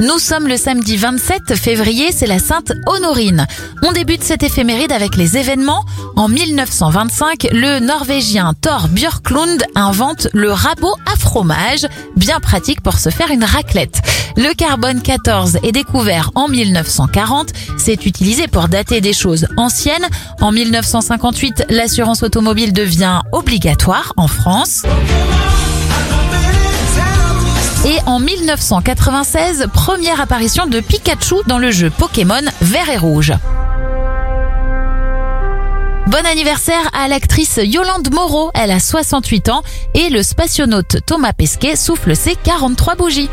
Nous sommes le samedi 27 février, c'est la Sainte Honorine. On débute cette éphéméride avec les événements. En 1925, le Norvégien Thor Björklund invente le rabot à fromage, bien pratique pour se faire une raclette. Le carbone 14 est découvert en 1940. C'est utilisé pour dater des choses anciennes. En 1958, l'assurance automobile devient obligatoire en France. Et en 1996, première apparition de Pikachu dans le jeu Pokémon Vert et Rouge. Bon anniversaire à l'actrice Yolande Moreau, elle a 68 ans et le spationaute Thomas Pesquet souffle ses 43 bougies.